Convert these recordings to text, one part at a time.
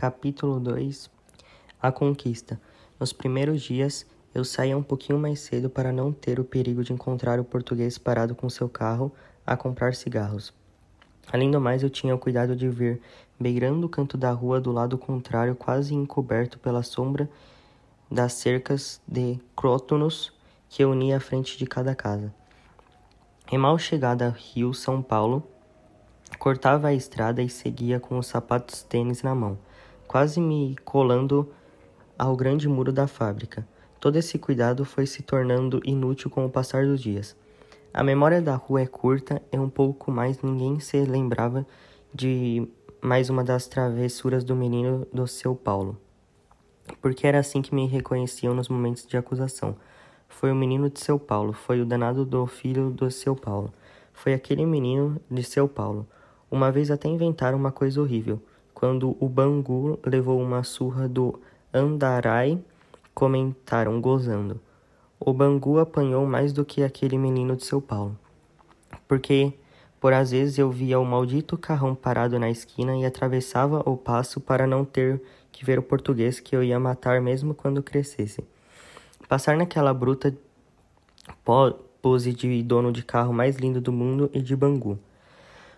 Capítulo 2 A Conquista Nos primeiros dias, eu saía um pouquinho mais cedo para não ter o perigo de encontrar o português parado com seu carro a comprar cigarros. Além do mais, eu tinha o cuidado de vir beirando o canto da rua do lado contrário, quase encoberto pela sombra das cercas de crótonos que unia a frente de cada casa. E mal chegada a Rio São Paulo, cortava a estrada e seguia com os sapatos tênis na mão quase me colando ao grande muro da fábrica. Todo esse cuidado foi se tornando inútil com o passar dos dias. A memória da rua é curta e um pouco mais ninguém se lembrava de mais uma das travessuras do menino do seu Paulo. Porque era assim que me reconheciam nos momentos de acusação. Foi o menino de seu Paulo, foi o danado do filho do seu Paulo. Foi aquele menino de seu Paulo. Uma vez até inventaram uma coisa horrível quando o Bangu levou uma surra do Andarai, comentaram gozando. O Bangu apanhou mais do que aquele menino de São Paulo. Porque, por às vezes, eu via o maldito carrão parado na esquina e atravessava o passo para não ter que ver o português que eu ia matar mesmo quando crescesse. Passar naquela bruta pose de dono de carro mais lindo do mundo e de Bangu.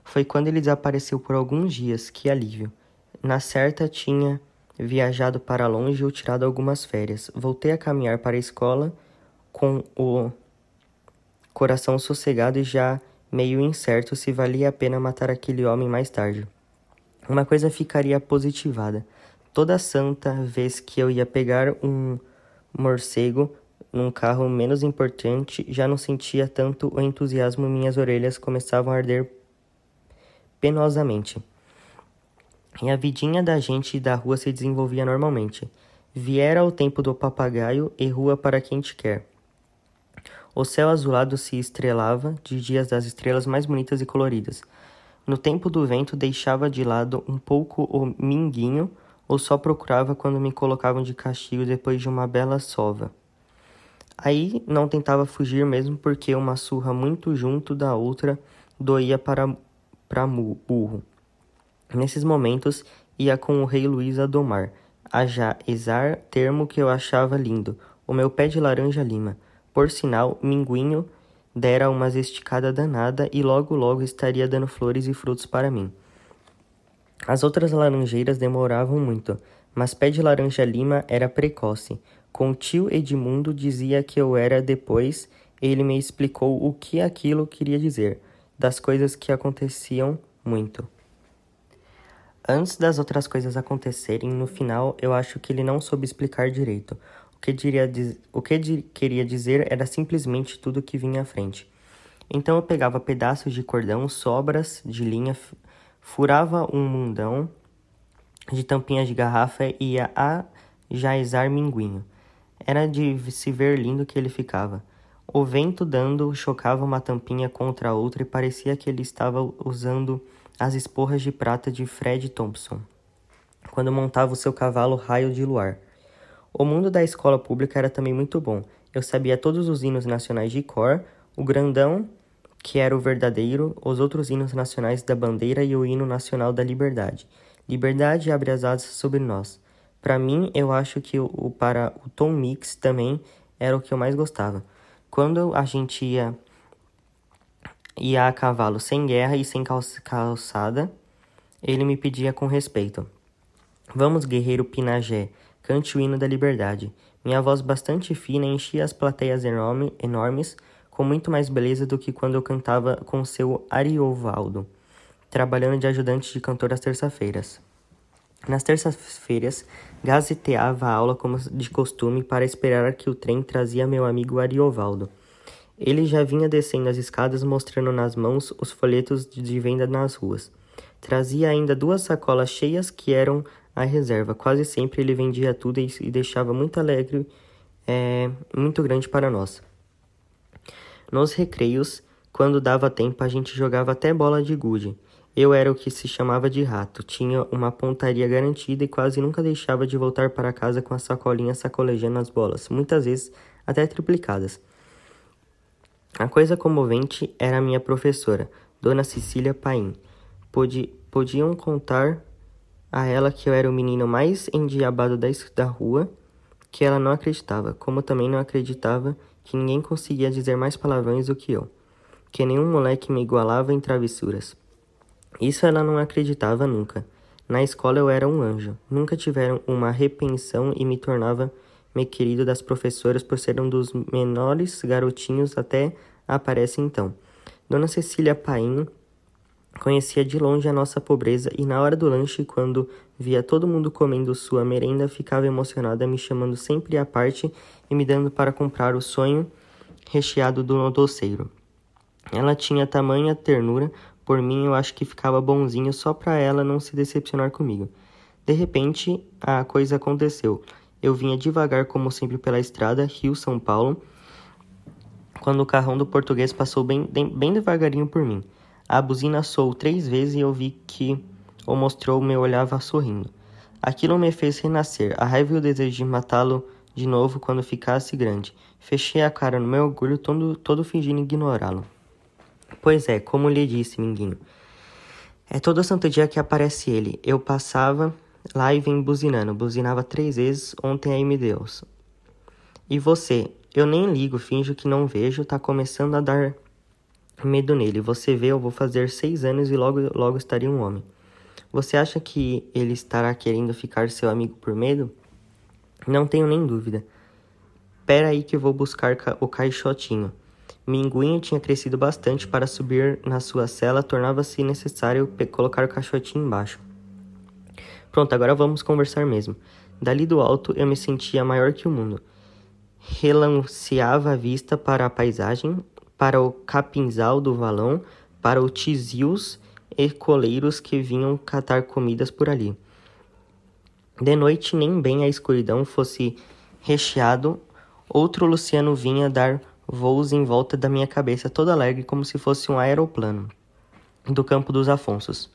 Foi quando ele desapareceu por alguns dias, que alívio. Na certa tinha viajado para longe ou tirado algumas férias. Voltei a caminhar para a escola com o coração sossegado e já meio incerto se valia a pena matar aquele homem mais tarde. Uma coisa ficaria positivada. Toda santa vez que eu ia pegar um morcego num carro menos importante, já não sentia tanto o entusiasmo, minhas orelhas começavam a arder penosamente. E a vidinha da gente da rua se desenvolvia normalmente. Viera o tempo do papagaio e rua para quem te quer. O céu azulado se estrelava de dias das estrelas mais bonitas e coloridas. No tempo do vento deixava de lado um pouco o minguinho ou só procurava quando me colocavam de castigo depois de uma bela sova. Aí não tentava fugir mesmo porque uma surra muito junto da outra doía para, para burro. Nesses momentos, ia com o rei Luís a domar, a já exar termo que eu achava lindo, o meu pé de laranja lima. Por sinal, Minguinho dera umas esticada danada e logo logo estaria dando flores e frutos para mim. As outras laranjeiras demoravam muito, mas pé de laranja lima era precoce. Com tio Edmundo dizia que eu era depois, ele me explicou o que aquilo queria dizer, das coisas que aconteciam muito. Antes das outras coisas acontecerem, no final eu acho que ele não soube explicar direito. O que, diria, o que di queria dizer era simplesmente tudo que vinha à frente. Então eu pegava pedaços de cordão, sobras de linha, furava um mundão de tampinhas de garrafa e ia a jaizar minguinho. Era de se ver lindo que ele ficava. O vento dando chocava uma tampinha contra a outra e parecia que ele estava usando as esporras de prata de Fred Thompson, quando montava o seu cavalo Raio de Luar. O mundo da escola pública era também muito bom. Eu sabia todos os hinos nacionais de cor, o grandão, que era o verdadeiro, os outros hinos nacionais da bandeira e o hino nacional da liberdade. Liberdade abre as asas sobre nós. Para mim, eu acho que o, para o Tom Mix também era o que eu mais gostava. Quando a gente ia ia a cavalo sem guerra e sem calçada. Ele me pedia com respeito: Vamos, guerreiro Pinagé, cante o hino da liberdade. Minha voz bastante fina enchia as plateias enorme, enormes com muito mais beleza do que quando eu cantava com seu Ariovaldo, trabalhando de ajudante de cantor às terças-feiras. Nas terças-feiras, gazeteava a aula como de costume para esperar que o trem trazia meu amigo Ariovaldo. Ele já vinha descendo as escadas mostrando nas mãos os folhetos de venda nas ruas. Trazia ainda duas sacolas cheias que eram a reserva. Quase sempre ele vendia tudo e deixava muito alegre, é, muito grande para nós. Nos recreios, quando dava tempo, a gente jogava até bola de gude. Eu era o que se chamava de rato, tinha uma pontaria garantida e quase nunca deixava de voltar para casa com a sacolinha sacolejando as bolas, muitas vezes até triplicadas. A coisa comovente era minha professora, Dona Cecília Paim. Podi podiam contar a ela que eu era o menino mais endiabado da, da rua, que ela não acreditava, como também não acreditava que ninguém conseguia dizer mais palavrões do que eu, que nenhum moleque me igualava em travessuras. Isso ela não acreditava nunca. Na escola eu era um anjo. Nunca tiveram uma repensão e me tornava me querido das professoras por ser um dos menores garotinhos até aparece então. Dona Cecília Painho conhecia de longe a nossa pobreza e na hora do lanche, quando via todo mundo comendo sua merenda, ficava emocionada, me chamando sempre à parte e me dando para comprar o sonho recheado do doceiro. Ela tinha tamanha ternura por mim, eu acho que ficava bonzinho só para ela não se decepcionar comigo. De repente, a coisa aconteceu. Eu vinha devagar, como sempre, pela estrada Rio-São Paulo, quando o carrão do português passou bem, bem devagarinho por mim. A buzina soou três vezes e eu vi que o mostrou me olhava sorrindo. Aquilo me fez renascer, a raiva e o desejo de matá-lo de novo quando ficasse grande. Fechei a cara no meu orgulho, todo, todo fingindo ignorá-lo. Pois é, como lhe disse, Minguinho. É todo santo dia que aparece ele. Eu passava lá e vem buzinando. Buzinava três vezes, ontem aí me deu. E você? Eu nem ligo, finjo que não vejo, tá começando a dar medo nele. Você vê, eu vou fazer seis anos e logo, logo estaria um homem. Você acha que ele estará querendo ficar seu amigo por medo? Não tenho nem dúvida. Pera aí que vou buscar o caixotinho. Minguinho tinha crescido bastante para subir na sua cela, tornava-se necessário colocar o caixotinho embaixo. Pronto, agora vamos conversar mesmo. Dali do alto eu me sentia maior que o mundo. Relanceava a vista para a paisagem, para o capinzal do valão, para os tizios e coleiros que vinham catar comidas por ali. De noite, nem bem a escuridão fosse recheado, outro Luciano vinha dar voos em volta da minha cabeça, todo alegre como se fosse um aeroplano do campo dos Afonsos.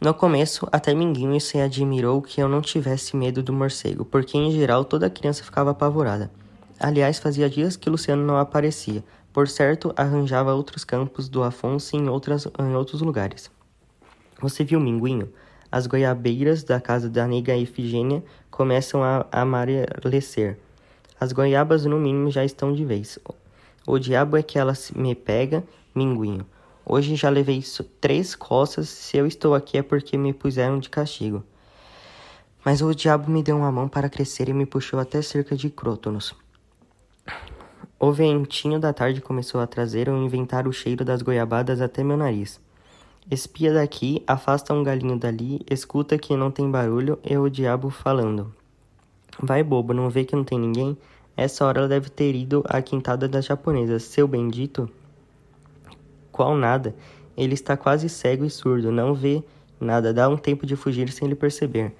No começo, até Minguinho se admirou que eu não tivesse medo do morcego, porque em geral toda criança ficava apavorada. Aliás, fazia dias que Luciano não aparecia. Por certo, arranjava outros campos do Afonso em, outras, em outros lugares. Você viu Minguinho? As goiabeiras da casa da nega Efigênia começam a amarecer. As goiabas, no mínimo, já estão de vez. O diabo é que ela me pega, minguinho. Hoje já levei três costas. Se eu estou aqui é porque me puseram de castigo. Mas o diabo me deu uma mão para crescer e me puxou até cerca de Crótonos. O ventinho da tarde começou a trazer ou inventar o cheiro das goiabadas até meu nariz. Espia daqui, afasta um galinho dali, escuta que não tem barulho, e o diabo falando. Vai, bobo, não vê que não tem ninguém? Essa hora ela deve ter ido à quintada das japonesas. Seu bendito? Qual nada? Ele está quase cego e surdo, não vê nada. Dá um tempo de fugir sem ele perceber.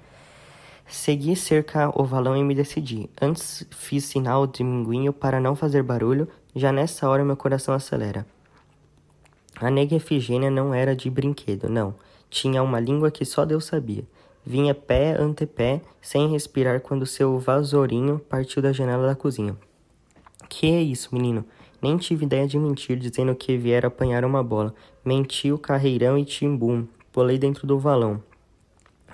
Segui cerca o valão e me decidi. Antes fiz sinal de minguinho para não fazer barulho, já nessa hora meu coração acelera. A nega Efigênia não era de brinquedo, não. Tinha uma língua que só Deus sabia. Vinha pé ante pé, sem respirar, quando seu vasourinho partiu da janela da cozinha. Que é isso, menino? Nem tive ideia de mentir, dizendo que viera apanhar uma bola. Menti o carreirão e timbum. Pulei dentro do valão.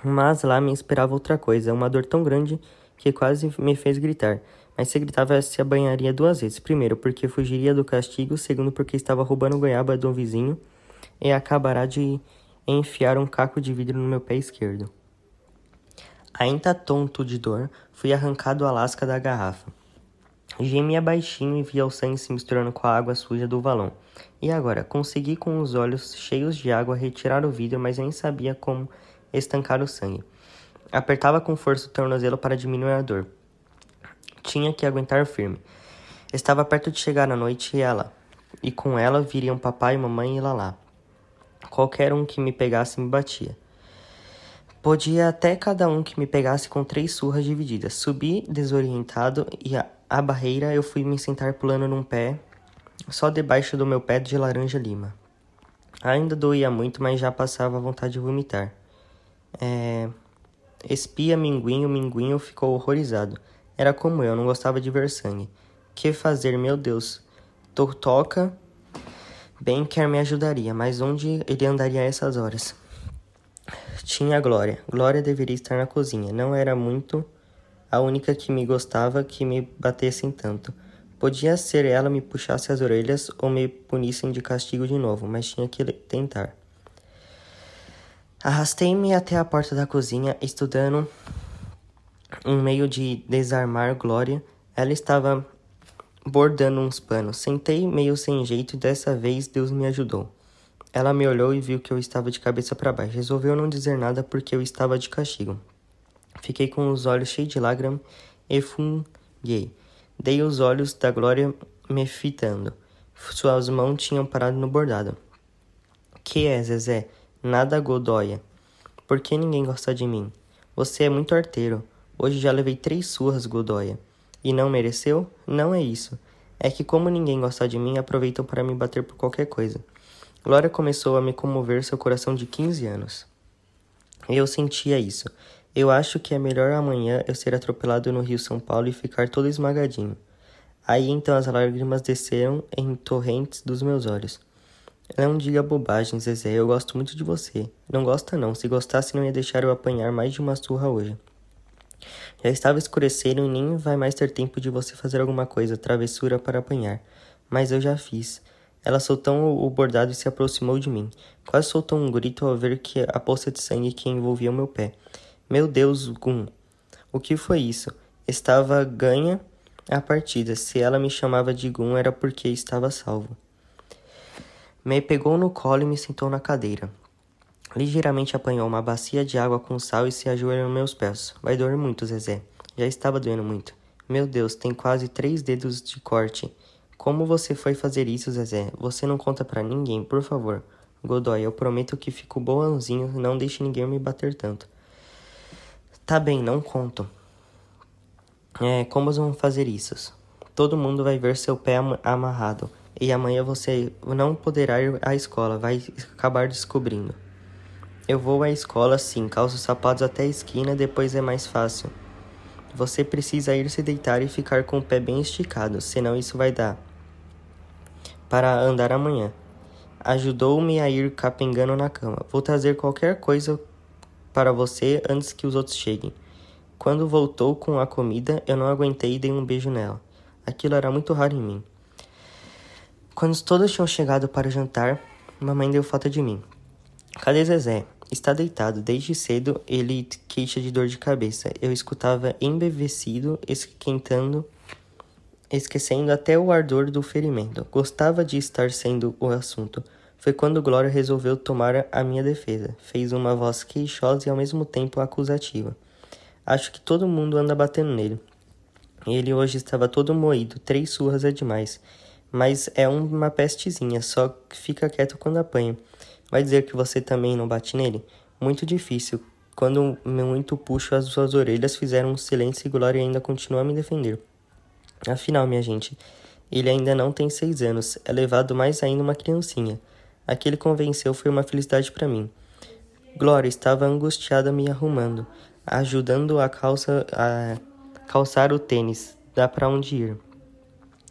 Mas lá me esperava outra coisa, uma dor tão grande que quase me fez gritar. Mas se gritava, se banharia duas vezes. Primeiro, porque fugiria do castigo. Segundo, porque estava roubando goiaba do vizinho. E acabará de enfiar um caco de vidro no meu pé esquerdo. Ainda tonto de dor, fui arrancado a lasca da garrafa. Gemia baixinho e via o sangue se misturando com a água suja do valão. E agora? Consegui com os olhos cheios de água retirar o vidro, mas nem sabia como estancar o sangue. Apertava com força o tornozelo para diminuir a dor. Tinha que aguentar firme. Estava perto de chegar a noite e ela. E com ela viriam papai, mamãe e Lalá. Qualquer um que me pegasse me batia. Podia até cada um que me pegasse com três surras divididas. Subi desorientado e a, a barreira eu fui me sentar pulando num pé, só debaixo do meu pé de laranja lima. Ainda doía muito, mas já passava vontade de vomitar. É... Espia Minguinho, Minguinho ficou horrorizado. Era como eu, não gostava de ver sangue. Que fazer, meu Deus? Toca bem quer me ajudaria, mas onde ele andaria a essas horas? Tinha Glória. Glória deveria estar na cozinha. Não era muito a única que me gostava que me batessem tanto. Podia ser ela me puxasse as orelhas ou me punissem de castigo de novo, mas tinha que tentar. Arrastei-me até a porta da cozinha, estudando um meio de desarmar Glória. Ela estava bordando uns panos. Sentei meio sem jeito e dessa vez Deus me ajudou. Ela me olhou e viu que eu estava de cabeça para baixo. Resolveu não dizer nada porque eu estava de castigo. Fiquei com os olhos cheios de lágrimas e funguei. Dei os olhos da Glória me fitando. Suas mãos tinham parado no bordado. Que é, Zezé? Nada Godoia. Por que ninguém gosta de mim? Você é muito arteiro. Hoje já levei três surras, Godoia. E não mereceu? Não é isso. É que como ninguém gosta de mim, aproveitam para me bater por qualquer coisa. Glória começou a me comover seu coração de 15 anos. Eu sentia isso. Eu acho que é melhor amanhã eu ser atropelado no Rio São Paulo e ficar todo esmagadinho. Aí então as lágrimas desceram em torrentes dos meus olhos. Não diga bobagem, Zezé, eu gosto muito de você. Não gosta não, se gostasse não ia deixar eu apanhar mais de uma surra hoje. Já estava escurecendo e nem vai mais ter tempo de você fazer alguma coisa, travessura para apanhar. Mas eu já fiz. Ela soltou o bordado e se aproximou de mim. Quase soltou um grito ao ver que a poça de sangue que envolvia o meu pé. Meu Deus, Gun! O que foi isso? Estava ganha a partida. Se ela me chamava de Gun era porque estava salvo. Me pegou no colo e me sentou na cadeira. Ligeiramente apanhou uma bacia de água com sal e se ajoelhou nos meus pés. Vai doer muito, Zezé. Já estava doendo muito. Meu Deus, tem quase três dedos de corte. Como você foi fazer isso, Zezé? Você não conta para ninguém, por favor. Godoy, eu prometo que fico boãozinho, não deixe ninguém me bater tanto. Tá bem, não conto. É, como vão fazer isso? Todo mundo vai ver seu pé amarrado. E amanhã você não poderá ir à escola, vai acabar descobrindo. Eu vou à escola sim, calço os sapatos até a esquina, depois é mais fácil. Você precisa ir se deitar e ficar com o pé bem esticado, senão isso vai dar. Para andar amanhã. Ajudou-me a ir capengando na cama. Vou trazer qualquer coisa para você antes que os outros cheguem. Quando voltou com a comida, eu não aguentei e dei um beijo nela. Aquilo era muito raro em mim. Quando todos tinham chegado para jantar, mamãe deu falta de mim. Cadê Zezé? Está deitado. Desde cedo ele queixa de dor de cabeça. Eu escutava embevecido, esquentando, esquecendo até o ardor do ferimento. Gostava de estar sendo o assunto. Foi quando Glória resolveu tomar a minha defesa. Fez uma voz queixosa e ao mesmo tempo acusativa. Acho que todo mundo anda batendo nele. Ele hoje estava todo moído. Três surras é demais. Mas é uma pestezinha, só fica quieto quando apanha. Vai dizer que você também não bate nele? Muito difícil. Quando muito puxo as suas orelhas, fizeram um silêncio e Glória ainda continua a me defender. Afinal, minha gente, ele ainda não tem seis anos, é levado mais ainda uma criancinha. Aquele convenceu foi uma felicidade para mim. Glória estava angustiada me arrumando, ajudando a calça a calçar o tênis. Dá para onde ir?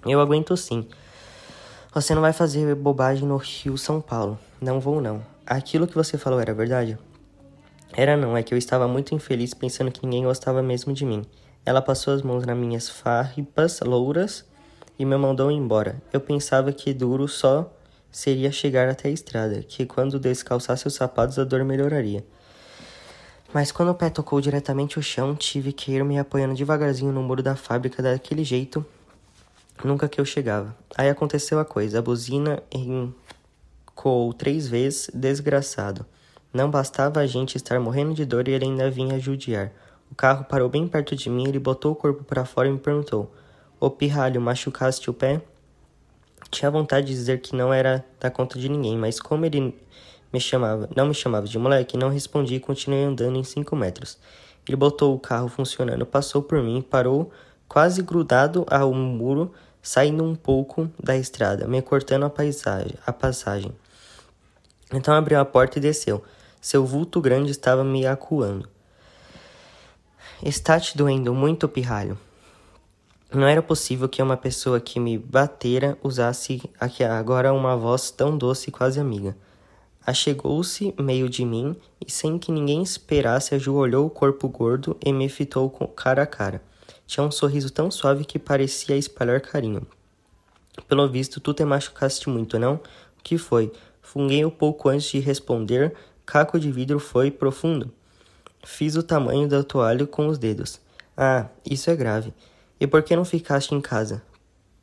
Eu aguento sim. Você não vai fazer bobagem no Rio São Paulo. Não vou não. Aquilo que você falou era verdade? Era não, é que eu estava muito infeliz pensando que ninguém gostava mesmo de mim. Ela passou as mãos nas minhas farpas louras e me mandou embora. Eu pensava que duro só seria chegar até a estrada, que quando descalçasse os sapatos a dor melhoraria. Mas quando o pé tocou diretamente o chão, tive que ir me apoiando devagarzinho no muro da fábrica daquele jeito Nunca que eu chegava. Aí aconteceu a coisa. A buzina encou três vezes, desgraçado. Não bastava a gente estar morrendo de dor e ele ainda vinha judiar. O carro parou bem perto de mim, ele botou o corpo para fora e me perguntou: Ô pirralho, machucaste o pé? Tinha vontade de dizer que não era da conta de ninguém, mas como ele me chamava, não me chamava de moleque, não respondi e continuei andando em cinco metros. Ele botou o carro funcionando, passou por mim, parou quase grudado ao muro, saindo um pouco da estrada, me cortando a, paisagem, a passagem. Então abriu a porta e desceu. Seu vulto grande estava me acuando. Está te doendo muito, pirralho? Não era possível que uma pessoa que me batera usasse agora uma voz tão doce e quase amiga. Achegou-se meio de mim e, sem que ninguém esperasse, ajoelhou o corpo gordo e me fitou cara a cara. Tinha um sorriso tão suave que parecia espalhar carinho. Pelo visto, tu te machucaste muito, não? O que foi? Funguei um pouco antes de responder. Caco de vidro foi profundo. Fiz o tamanho do toalho com os dedos. Ah, isso é grave. E por que não ficaste em casa?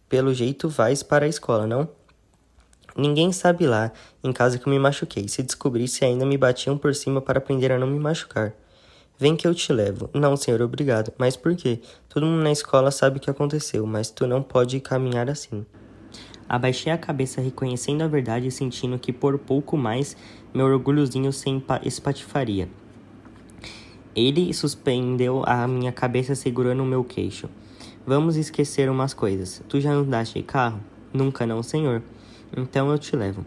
Pelo jeito vais para a escola, não? Ninguém sabe lá, em casa que eu me machuquei. Se descobrisse, ainda me batiam por cima para aprender a não me machucar. Vem que eu te levo. Não, senhor, obrigado. Mas por quê? Todo mundo na escola sabe o que aconteceu, mas tu não pode caminhar assim. Abaixei a cabeça, reconhecendo a verdade e sentindo que por pouco mais meu orgulhozinho se espatifaria. Ele suspendeu a minha cabeça segurando o meu queixo. Vamos esquecer umas coisas. Tu já andaste de carro? Nunca não, senhor. Então eu te levo.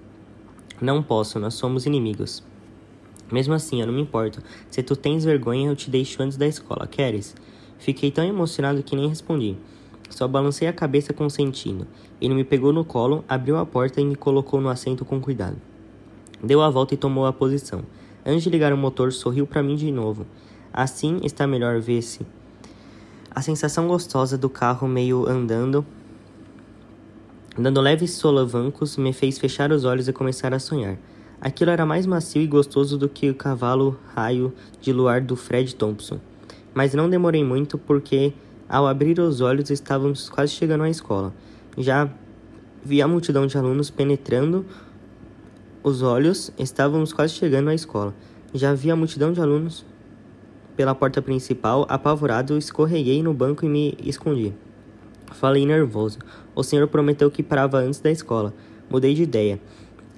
Não posso, nós somos inimigos. Mesmo assim, eu não me importo. Se tu tens vergonha, eu te deixo antes da escola, queres? Fiquei tão emocionado que nem respondi. Só balancei a cabeça consentindo. Ele me pegou no colo, abriu a porta e me colocou no assento com cuidado. Deu a volta e tomou a posição. Antes de ligar o motor, sorriu para mim de novo. Assim está melhor ver-se. A sensação gostosa do carro meio andando Dando leves solavancos, me fez fechar os olhos e começar a sonhar. Aquilo era mais macio e gostoso do que o cavalo raio de luar do Fred Thompson. Mas não demorei muito porque, ao abrir os olhos, estávamos quase chegando à escola. Já vi a multidão de alunos penetrando os olhos, estávamos quase chegando à escola. Já vi a multidão de alunos pela porta principal, apavorado, escorreguei no banco e me escondi. Falei nervoso. O senhor prometeu que parava antes da escola. Mudei de ideia.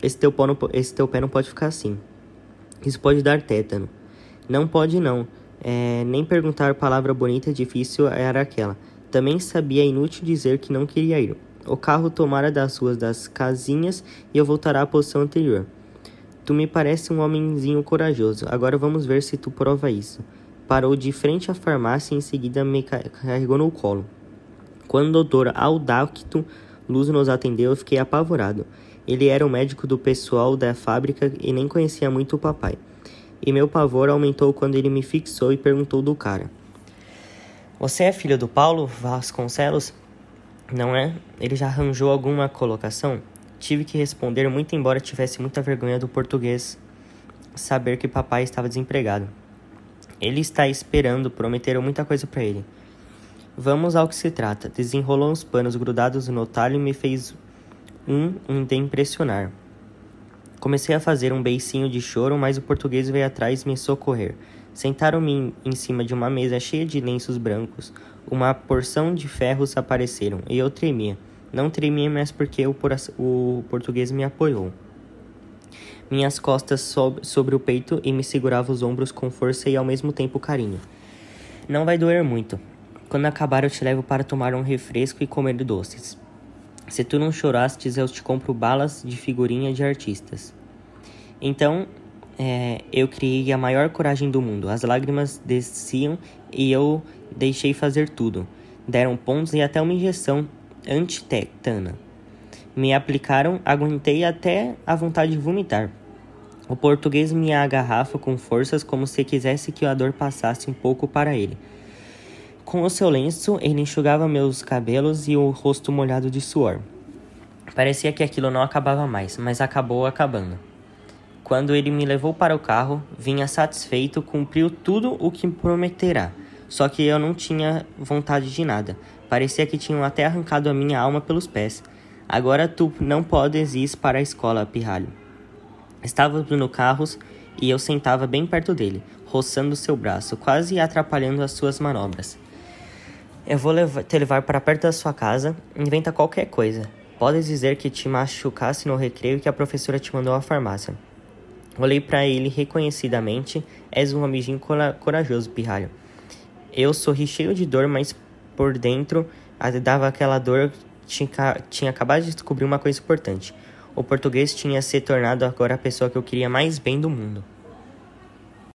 Esse teu, não, esse teu pé não pode ficar assim. Isso pode dar tétano. Não pode não. É, nem perguntar palavra bonita difícil era aquela. Também sabia inútil dizer que não queria ir. O carro tomara das ruas das casinhas e eu voltará à posição anterior. Tu me parece um homenzinho corajoso. Agora vamos ver se tu prova isso. Parou de frente à farmácia e em seguida me carregou no colo. Quando o doutor Aldacto Luz nos atendeu, eu fiquei apavorado. Ele era o médico do pessoal da fábrica e nem conhecia muito o papai. E meu pavor aumentou quando ele me fixou e perguntou do cara: Você é filho do Paulo Vasconcelos? Não é? Ele já arranjou alguma colocação? Tive que responder, muito embora tivesse muita vergonha do português saber que papai estava desempregado. Ele está esperando, prometeram muita coisa para ele. Vamos ao que se trata. Desenrolou uns panos grudados no talho e me fez um um de impressionar. Comecei a fazer um beicinho de choro, mas o português veio atrás me socorrer. Sentaram-me em cima de uma mesa cheia de lenços brancos. Uma porção de ferros apareceram e eu tremia. Não tremia mais porque o, o português me apoiou. Minhas costas sob sobre o peito e me segurava os ombros com força e ao mesmo tempo carinho. Não vai doer muito. Quando acabar, eu te levo para tomar um refresco e comer doces. Se tu não chorastes, eu te compro balas de figurinha de artistas. Então, é, eu criei a maior coragem do mundo. As lágrimas desciam e eu deixei fazer tudo. Deram pontos e até uma injeção antitetana. Me aplicaram, aguentei até a vontade de vomitar. O português me agarrava com forças como se quisesse que a dor passasse um pouco para ele. Com o seu lenço, ele enxugava meus cabelos e o rosto molhado de suor. Parecia que aquilo não acabava mais, mas acabou acabando. Quando ele me levou para o carro, vinha satisfeito, cumpriu tudo o que prometerá. Só que eu não tinha vontade de nada. Parecia que tinham até arrancado a minha alma pelos pés. Agora tu não podes ir para a escola, pirralho. Estávamos no carro e eu sentava bem perto dele, roçando seu braço, quase atrapalhando as suas manobras. Eu vou levar, te levar para perto da sua casa. Inventa qualquer coisa. Podes dizer que te machucasse no recreio e que a professora te mandou à farmácia. Olhei para ele reconhecidamente. És um amiguinho corajoso, pirralho. Eu sorri cheio de dor, mas por dentro dava aquela dor. Tinha, tinha acabado de descobrir uma coisa importante. O português tinha se tornado agora a pessoa que eu queria mais bem do mundo.